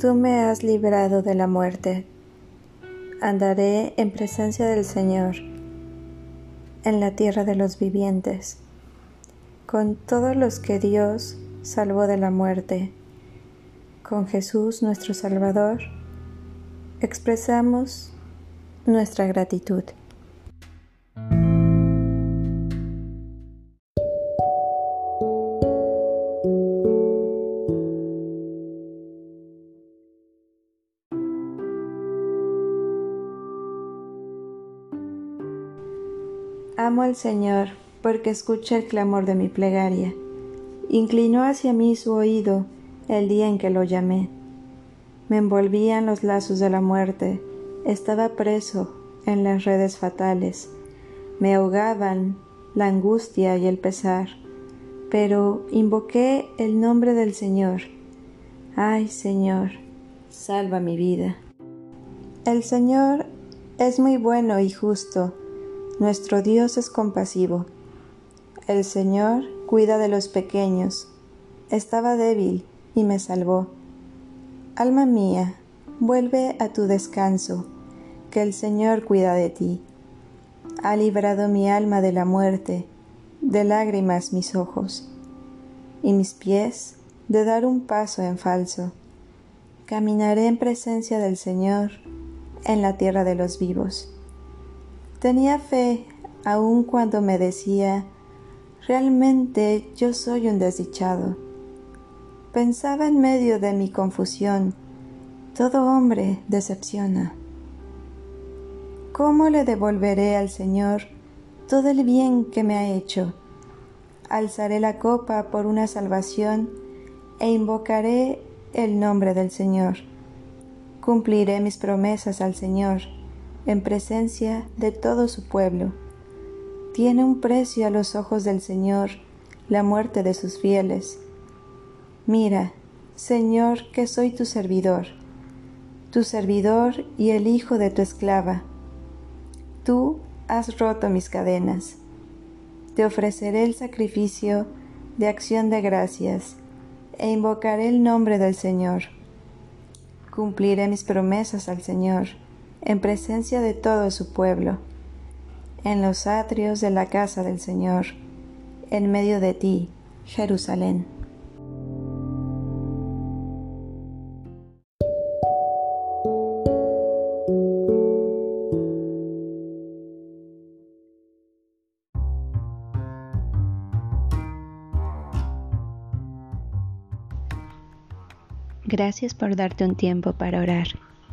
Tú me has librado de la muerte. Andaré en presencia del Señor, en la tierra de los vivientes, con todos los que Dios salvó de la muerte. Con Jesús nuestro Salvador, expresamos nuestra gratitud. Amo al Señor porque escucha el clamor de mi plegaria. Inclinó hacia mí su oído el día en que lo llamé. Me envolvían los lazos de la muerte, estaba preso en las redes fatales. Me ahogaban la angustia y el pesar, pero invoqué el nombre del Señor. Ay, Señor, salva mi vida. El Señor es muy bueno y justo nuestro Dios es compasivo. El Señor cuida de los pequeños. Estaba débil y me salvó. Alma mía, vuelve a tu descanso, que el Señor cuida de ti. Ha librado mi alma de la muerte, de lágrimas mis ojos, y mis pies de dar un paso en falso. Caminaré en presencia del Señor en la tierra de los vivos. Tenía fe aun cuando me decía, realmente yo soy un desdichado. Pensaba en medio de mi confusión, todo hombre decepciona. ¿Cómo le devolveré al Señor todo el bien que me ha hecho? Alzaré la copa por una salvación e invocaré el nombre del Señor. Cumpliré mis promesas al Señor en presencia de todo su pueblo. Tiene un precio a los ojos del Señor la muerte de sus fieles. Mira, Señor, que soy tu servidor, tu servidor y el hijo de tu esclava. Tú has roto mis cadenas. Te ofreceré el sacrificio de acción de gracias e invocaré el nombre del Señor. Cumpliré mis promesas al Señor en presencia de todo su pueblo, en los atrios de la casa del Señor, en medio de ti, Jerusalén. Gracias por darte un tiempo para orar